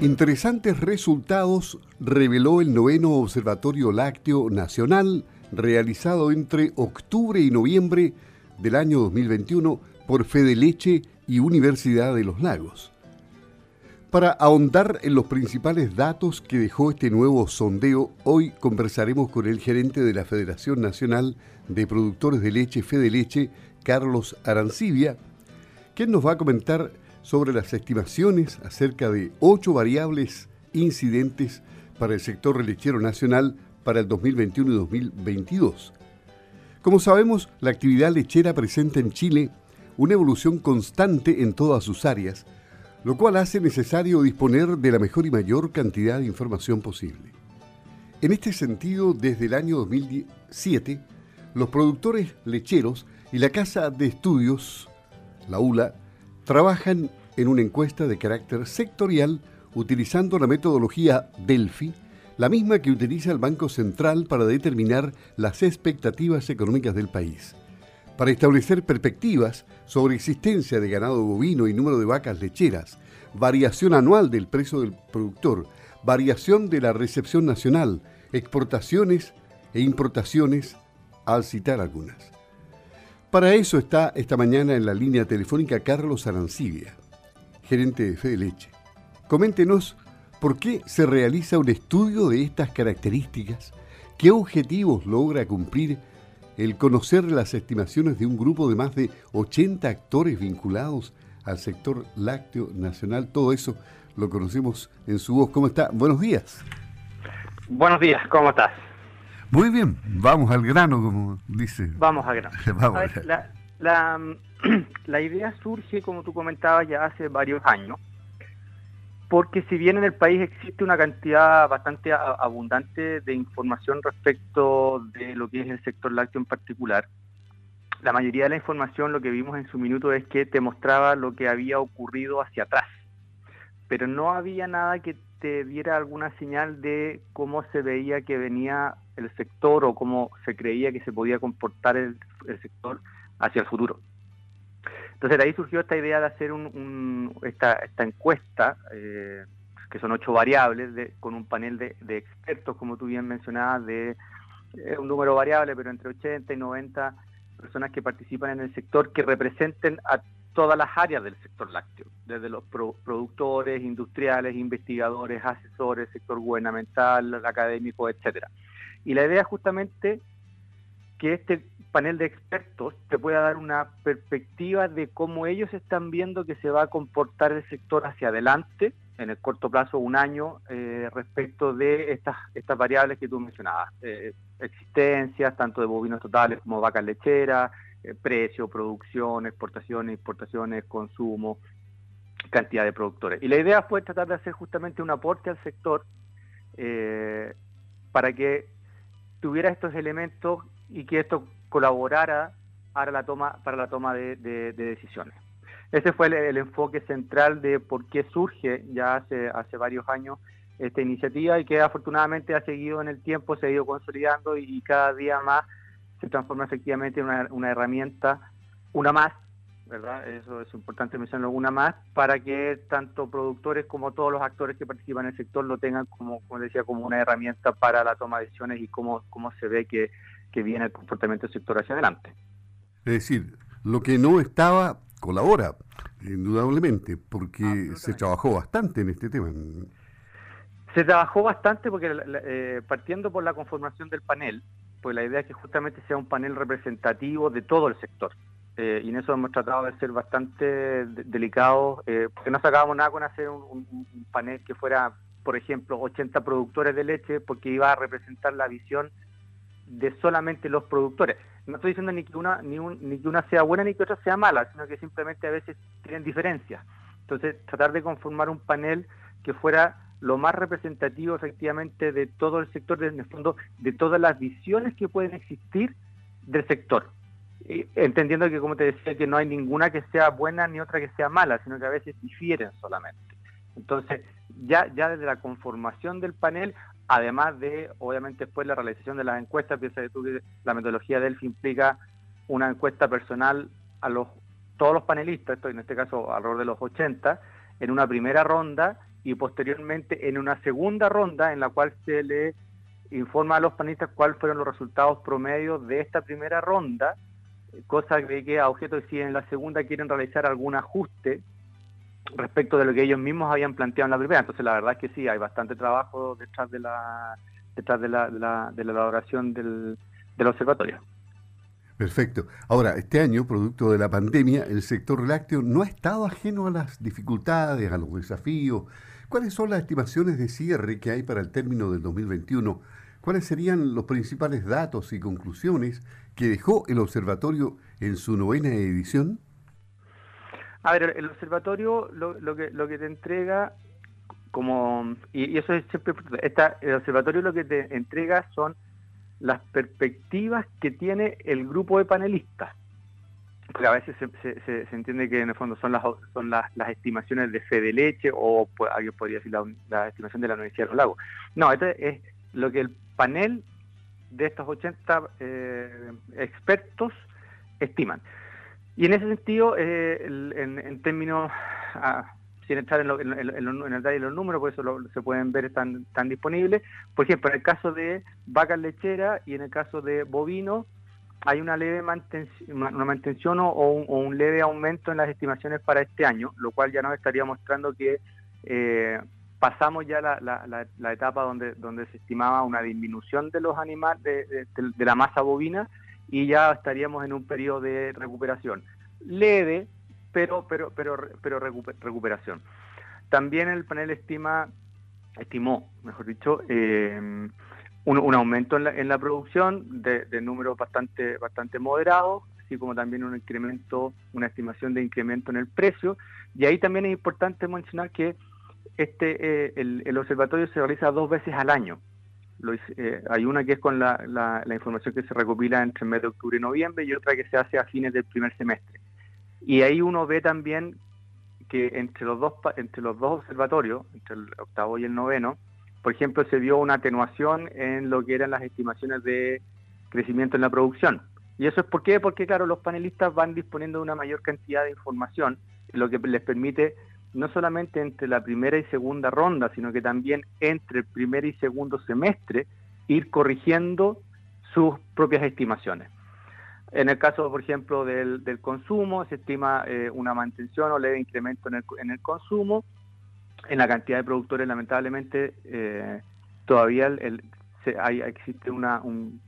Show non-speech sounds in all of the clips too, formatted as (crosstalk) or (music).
Interesantes resultados reveló el noveno Observatorio Lácteo Nacional realizado entre octubre y noviembre del año 2021 por Fede Leche y Universidad de los Lagos. Para ahondar en los principales datos que dejó este nuevo sondeo, hoy conversaremos con el gerente de la Federación Nacional de Productores de Leche, Fede Leche, Carlos Arancibia, quien nos va a comentar sobre las estimaciones acerca de ocho variables incidentes para el sector lechero nacional para el 2021 y 2022. Como sabemos, la actividad lechera presenta en Chile una evolución constante en todas sus áreas, lo cual hace necesario disponer de la mejor y mayor cantidad de información posible. En este sentido, desde el año 2007, los productores lecheros y la Casa de Estudios, la ULA, trabajan en una encuesta de carácter sectorial utilizando la metodología Delphi, la misma que utiliza el Banco Central para determinar las expectativas económicas del país. Para establecer perspectivas sobre existencia de ganado bovino y número de vacas lecheras, variación anual del precio del productor, variación de la recepción nacional, exportaciones e importaciones, al citar algunas. Para eso está esta mañana en la línea telefónica Carlos Arancibia, gerente de Fede Leche. Coméntenos ¿Por qué se realiza un estudio de estas características? ¿Qué objetivos logra cumplir el conocer las estimaciones de un grupo de más de 80 actores vinculados al sector lácteo nacional? Todo eso lo conocemos en su voz. ¿Cómo está? Buenos días. Buenos días, ¿cómo estás? Muy bien, vamos al grano, como dice. Vamos al grano. (laughs) vamos. la, la, (clears throat) la idea surge, como tú comentabas, ya hace varios años porque si bien en el país existe una cantidad bastante abundante de información respecto de lo que es el sector lácteo en particular, la mayoría de la información lo que vimos en su minuto es que te mostraba lo que había ocurrido hacia atrás, pero no había nada que te diera alguna señal de cómo se veía que venía el sector o cómo se creía que se podía comportar el, el sector hacia el futuro. Entonces de ahí surgió esta idea de hacer esta, esta, encuesta, eh, que son ocho variables, de, con un panel de, expertos, como tú bien mencionabas, de eh, un número variable, pero entre 80 y 90 personas que participan en el sector que representen a todas las áreas del sector lácteo, desde los productores, industriales, investigadores, asesores, sector gubernamental, académico, etcétera. Y la idea es justamente que este panel de expertos te pueda dar una perspectiva de cómo ellos están viendo que se va a comportar el sector hacia adelante, en el corto plazo, un año, eh, respecto de estas, estas variables que tú mencionabas. Eh, existencias, tanto de bovinos totales como vacas lecheras, eh, precio, producción, exportaciones, importaciones, consumo, cantidad de productores. Y la idea fue tratar de hacer justamente un aporte al sector para que tuviera estos elementos y que esto colaborara para la toma, para la toma de, decisiones. Ese fue el, enfoque central de por qué surge ya hace, hace varios años esta iniciativa y que afortunadamente ha seguido en el tiempo, se ha ido consolidando y, cada día más se transforma efectivamente en una, una, herramienta, una más, ¿verdad? Eso es importante mencionarlo, una más, para que tanto productores como todos los actores que participan en el sector lo tengan como, como decía, como una herramienta para la toma de decisiones y cómo, cómo se ve que que viene el comportamiento del sector hacia adelante. Es decir, lo que no estaba colabora, indudablemente, porque se trabajó bastante en este tema. Se trabajó bastante porque eh, partiendo por la conformación del panel, pues la idea es que justamente sea un panel representativo de todo el sector. Eh, y en eso hemos tratado de ser bastante delicados, eh, porque no sacábamos nada con hacer un, un, panel que fuera, por ejemplo, 80 productores de leche, porque iba a representar la visión de solamente los productores. No estoy diciendo ni que una ni, ni que una sea buena ni que otra sea mala, sino que simplemente a veces tienen diferencias. Entonces, tratar de conformar un panel que fuera lo más representativo efectivamente de todo el sector, en el fondo, de todas las visiones que pueden existir del sector. Entendiendo que, como te decía, que no hay ninguna que sea buena ni otra que sea mala, sino que a veces difieren solamente. Entonces, ya, ya desde la conformación del panel además de, obviamente, después la realización de las encuestas, piensa que tú que la metodología Delphi implica una encuesta personal a los todos los panelistas, esto en este caso alrededor de los 80, en una primera ronda y posteriormente en una segunda ronda en la cual se le informa a los panelistas cuáles fueron los resultados promedios de esta primera ronda, cosa de que a objeto de si en la segunda quieren realizar algún ajuste respecto de lo que ellos mismos habían planteado en la primera. Entonces la verdad es que sí, hay bastante trabajo detrás de la detrás de la, de la, de la elaboración del, del observatorio. Perfecto. Ahora, este año, producto de la pandemia, el sector lácteo no ha estado ajeno a las dificultades, a los desafíos. ¿Cuáles son las estimaciones de cierre que hay para el término del 2021? ¿Cuáles serían los principales datos y conclusiones que dejó el observatorio en su novena edición? A ver, el observatorio lo, que, lo que te entrega, como y, eso es siempre, el observatorio lo que te entrega son las perspectivas que tiene el grupo de panelistas. Porque a veces se, se, entiende que en el fondo son las son las, estimaciones de fe de leche o pues, alguien podría decir la, estimación de la Universidad de los Lagos. No, esto es lo que el panel de estos 80 eh, expertos estiman. Y en ese sentido, eh, en, términos, ah, sin entrar en, el detalle de los números, por eso se pueden ver, están, están disponibles. Por ejemplo, en el caso de vacas lecheras y en el caso de bovino, hay una leve mantención, una mantención o, un, leve aumento en las estimaciones para este año, lo cual ya nos estaría mostrando que eh, pasamos ya la, la, etapa donde, donde se estimaba una disminución de los animales, de, de la masa bovina, y ya estaríamos en un periodo de recuperación. Leve, pero, pero, pero, pero recuperación. También el panel estima, estimó, mejor dicho, eh, un, aumento en la, en la producción de, números bastante, bastante moderados, así como también un incremento, una estimación de incremento en el precio. Y ahí también es importante mencionar que este eh, el, observatorio se realiza dos veces al año. Eh, hay una que es con la, la, información que se recopila entre el mes de octubre y noviembre y otra que se hace a fines del primer semestre. Y ahí uno ve también que entre los dos entre los dos observatorios, entre el octavo y el noveno, por ejemplo, se vio una atenuación en lo que eran las estimaciones de crecimiento en la producción. ¿Y eso es por? Porque, claro, los panelistas van disponiendo de una mayor cantidad de información, lo que les permite no solamente entre la primera y segunda ronda, sino que también entre el primer y segundo semestre ir corrigiendo sus propias estimaciones. En el caso, por ejemplo, del, consumo, se estima eh, una mantención o leve incremento en el, en el consumo, en la cantidad de productores, lamentablemente, eh, todavía el, hay, existe una, un,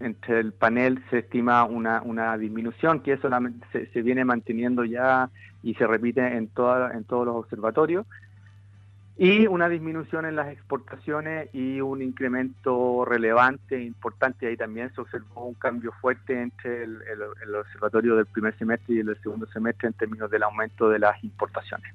entre el panel se estima una, una disminución que solamente se, se, viene manteniendo ya y se repite en, toda, en todos los observatorios y una disminución en las exportaciones y un incremento relevante importante. Ahí también se observó un cambio fuerte entre el, el observatorio del primer semestre y el segundo semestre en términos del aumento de las importaciones.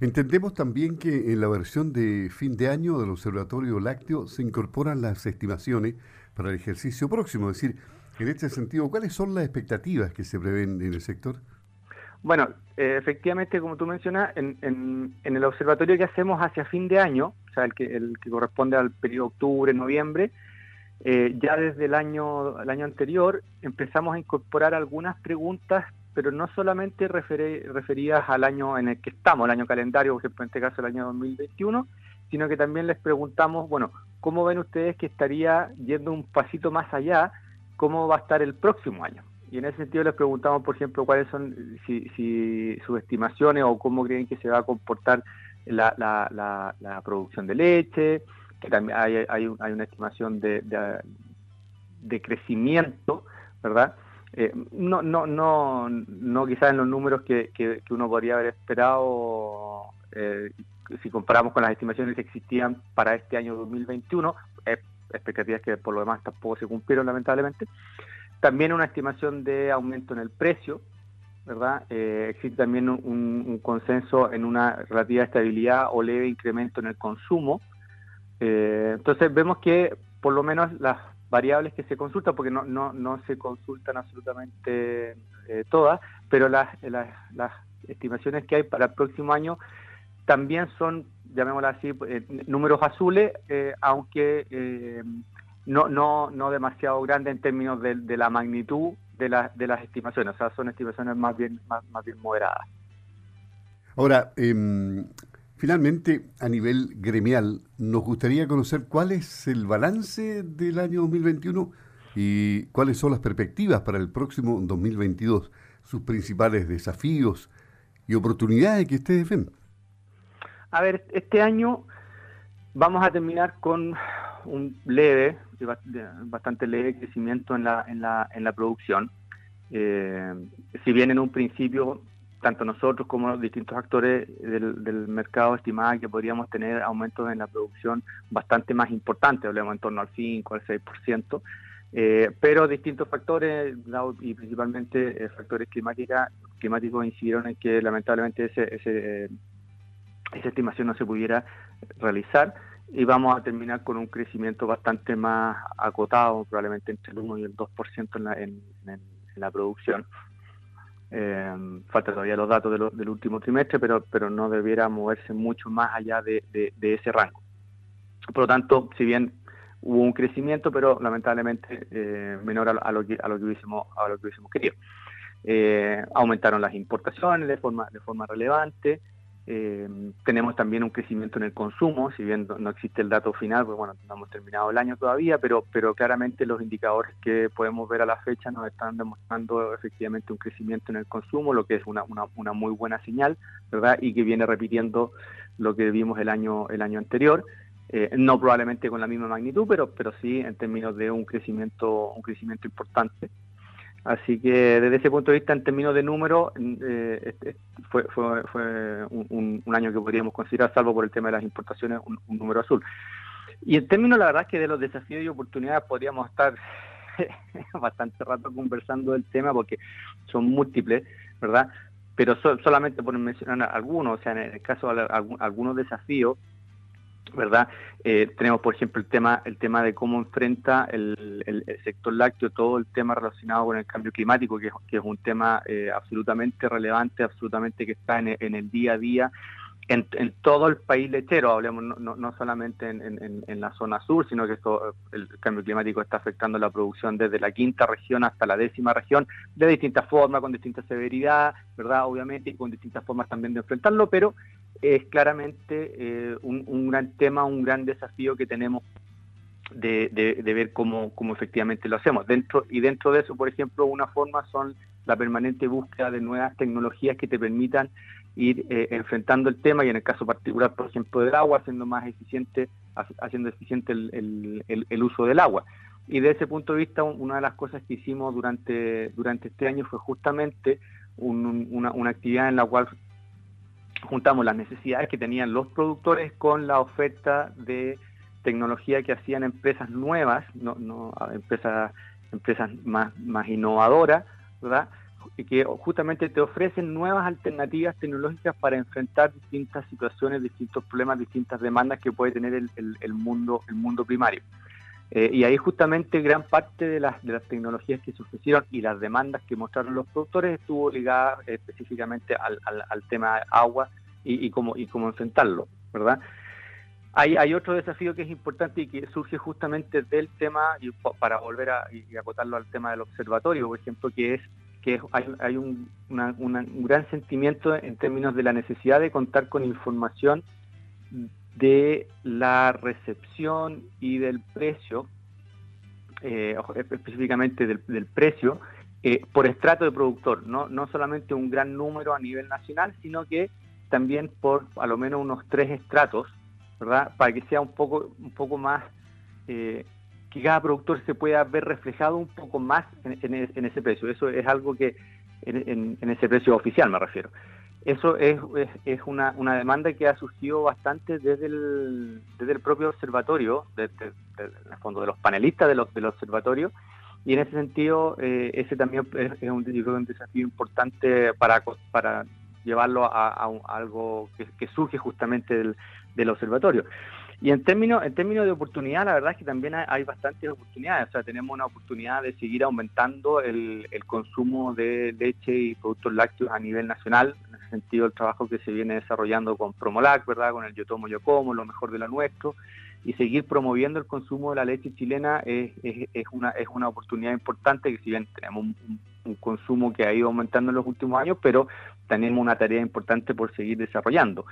Entendemos también que en la versión de fin de año del Observatorio Lácteo se incorporan las estimaciones para el ejercicio próximo. Es decir, en este sentido, ¿cuáles son las expectativas que se prevén en el sector? Bueno, eh, efectivamente, como tú mencionas, en, en, el observatorio que hacemos hacia fin de año, o sea, el que, el que corresponde al periodo octubre-noviembre, eh, ya desde el año, el año anterior empezamos a incorporar algunas preguntas pero no solamente referidas al año en el que estamos, el año calendario, por ejemplo, en este caso el año 2021, sino que también les preguntamos, bueno, ¿cómo ven ustedes que estaría yendo un pasito más allá? ¿Cómo va a estar el próximo año? Y en ese sentido les preguntamos, por ejemplo, cuáles son sus estimaciones o cómo creen que se va a comportar la, producción de leche, que también hay, hay, una estimación de, crecimiento, ¿verdad? Eh, no, no, no, quizás en los números que, uno podría haber esperado eh, si comparamos con las estimaciones que existían para este año 2021, expectativas que por lo demás tampoco se cumplieron lamentablemente. También una estimación de aumento en el precio, ¿verdad? Eh, existe también un, consenso en una relativa estabilidad o leve incremento en el consumo. entonces vemos que por lo menos las variables que se consultan, porque no, no, no se consultan absolutamente eh, todas, pero las, estimaciones que hay para el próximo año también son, llamémoslo así, eh, números azules, eh, aunque no, no, no demasiado grandes en términos de, de la magnitud de, la, de las estimaciones, o sea, son estimaciones más bien, más, más bien moderadas. Ahora, em, Finalmente, a nivel gremial, nos gustaría conocer cuál es el balance del año 2021 y cuáles son las perspectivas para el próximo 2022, sus principales desafíos y oportunidades que ustedes ven. A ver, este año vamos a terminar con un leve, bastante leve crecimiento en la, en la, en la producción. Eh, si bien en un principio tanto nosotros como los distintos actores del, mercado estimaban que podríamos tener aumentos en la producción bastante más importantes, hablamos en torno al 5, al 6%, eh, pero distintos factores y principalmente eh, factores climática, climáticos incidieron en que lamentablemente ese, ese, esa estimación no se pudiera realizar y vamos a terminar con un crecimiento bastante más acotado, probablemente entre el 1 y el 2% en la, en, la producción. Eh, falta todavía los datos del último trimestre, pero, pero no debiera moverse mucho más allá de, ese rango. Por lo tanto, si bien hubo un crecimiento, pero lamentablemente eh, menor a, lo que, a, lo que hubiésemos, a lo que hubiésemos querido. Eh, aumentaron las importaciones de forma, de forma relevante, eh, tenemos también un crecimiento en el consumo, si bien no existe el dato final, pues bueno, no hemos terminado el año todavía, pero, pero claramente los indicadores que podemos ver a la fecha nos están demostrando efectivamente un crecimiento en el consumo, lo que es una, una, una muy buena señal, ¿verdad? Y que viene repitiendo lo que vimos el año, el año anterior. Eh, no probablemente con la misma magnitud, pero, pero sí en términos de un crecimiento, un crecimiento importante. Así que desde ese punto de vista, en términos de número, eh, este, fue, fue, fue un, año que podríamos considerar, salvo por el tema de las importaciones, un, número azul. Y en términos, la verdad, es que de los desafíos y oportunidades podríamos estar (laughs) bastante rato conversando del tema porque son múltiples, ¿verdad? Pero solamente por mencionar algunos, o sea, en el caso de algunos desafíos, ¿verdad? Eh, tenemos, por ejemplo, el tema, el tema de cómo enfrenta el, sector lácteo todo el tema relacionado con el cambio climático, que, es un tema eh, absolutamente relevante, absolutamente que está en, el día a día. En, todo el país lechero, hablemos no, no, solamente en, la zona sur, sino que esto, el cambio climático está afectando la producción desde la quinta región hasta la décima región, de distintas formas, con distinta severidad, ¿verdad? Obviamente, y con distintas formas también de enfrentarlo, pero es claramente eh, un, gran tema, un gran desafío que tenemos de, ver cómo, efectivamente lo hacemos. Dentro Y dentro de eso, por ejemplo, una forma son la permanente búsqueda de nuevas tecnologías que te permitan ir eh, enfrentando el tema y en el caso particular, por ejemplo, del agua, haciendo más eficiente, haciendo eficiente el, uso del agua. Y de ese punto de vista, una de las cosas que hicimos durante, durante este año fue justamente una, una actividad en la cual juntamos las necesidades que tenían los productores con la oferta de tecnología que hacían empresas nuevas, no, no empresas, empresas más, más innovadoras, ¿verdad? Y que justamente te ofrecen nuevas alternativas tecnológicas para enfrentar distintas situaciones, distintos problemas, distintas demandas que puede tener el, el, mundo, el mundo primario. Eh, y ahí justamente gran parte de las, de las tecnologías que se ofrecieron y las demandas que mostraron los productores estuvo ligada específicamente al, al, tema agua y, y, cómo, y cómo enfrentarlo, ¿verdad? Hay, hay otro desafío que es importante y que surge justamente del tema, para volver a acotarlo al tema del observatorio, por ejemplo, que es que hay, hay un, un gran sentimiento en términos de la necesidad de contar con información de la recepción y del precio, eh, específicamente del, precio, eh, por estrato de productor, ¿no? no solamente un gran número a nivel nacional, sino que también por a lo menos unos tres estratos, ¿verdad? Para que sea un poco, un poco más, eh, que cada productor se pueda ver reflejado un poco más en, ese precio. Eso es algo que, en, ese precio oficial me refiero. Eso es, es, una, una, demanda que ha surgido bastante desde el, desde el propio observatorio, desde, el fondo de los panelistas de los, del observatorio, y en ese sentido eh, ese también es, un, un, desafío importante para, para llevarlo a, algo que, surge justamente del, del observatorio. Y en términos, en términos de oportunidad, la verdad es que también hay, bastantes oportunidades. O sea, tenemos una oportunidad de seguir aumentando el, el, consumo de leche y productos lácteos a nivel nacional. En ese sentido, el trabajo que se viene desarrollando con Promolac, ¿verdad? Con el Yo Tomo, Yo Como, lo mejor de lo nuestro. Y seguir promoviendo el consumo de la leche chilena es, es, es una, es una oportunidad importante que si bien tenemos un, un consumo que ha ido aumentando en los últimos años, pero tenemos una tarea importante por seguir desarrollando.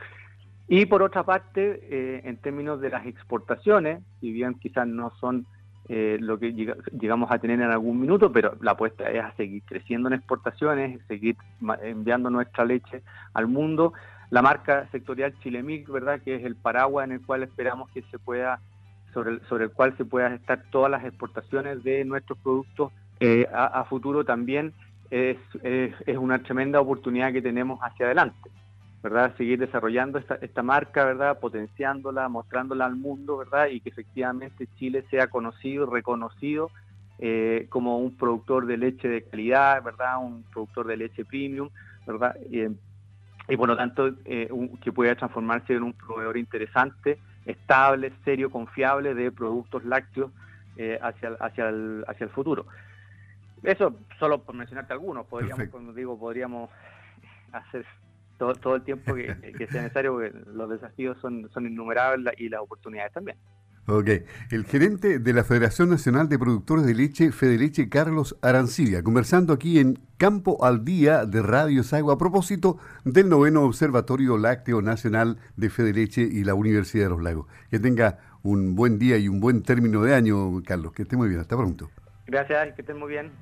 Y por otra parte, eh, en términos de las exportaciones, si bien quizás no son eh, lo que llegamos a tener en algún minuto, pero la apuesta es a seguir creciendo en exportaciones, seguir enviando nuestra leche al mundo. La marca sectorial Chilemic, ¿verdad? Que es el paraguas en el cual esperamos que se pueda, sobre el, sobre el cual se puedan estar todas las exportaciones de nuestros productos eh, a, futuro también es, es una tremenda oportunidad que tenemos hacia adelante. ¿Verdad? Seguir desarrollando esta, esta marca, ¿verdad? Potenciándola, mostrándola al mundo, ¿verdad? Y que efectivamente Chile sea conocido, reconocido eh, como un productor de leche de calidad, ¿verdad? Un productor de leche premium, ¿verdad? y por lo tanto eh, que pueda transformarse en un proveedor interesante, estable, serio, confiable de productos lácteos eh, hacia, hacia, el, hacia el futuro. Eso solo por mencionarte algunos, podríamos, como digo, podríamos hacer todo, el tiempo (laughs) que, sea necesario, porque los desafíos son, son innumerables y las oportunidades también. Ok. El gerente de la Federación Nacional de Productores de Leche, Fedeleche, Carlos Arancibia, conversando aquí en Campo al Día de Radio Sagua a propósito del noveno Observatorio Lácteo Nacional de Fedeleche y la Universidad de los Lagos. Que tenga un buen día y un buen término de año, Carlos. Que esté muy bien. Hasta pronto. Gracias, que esté muy bien.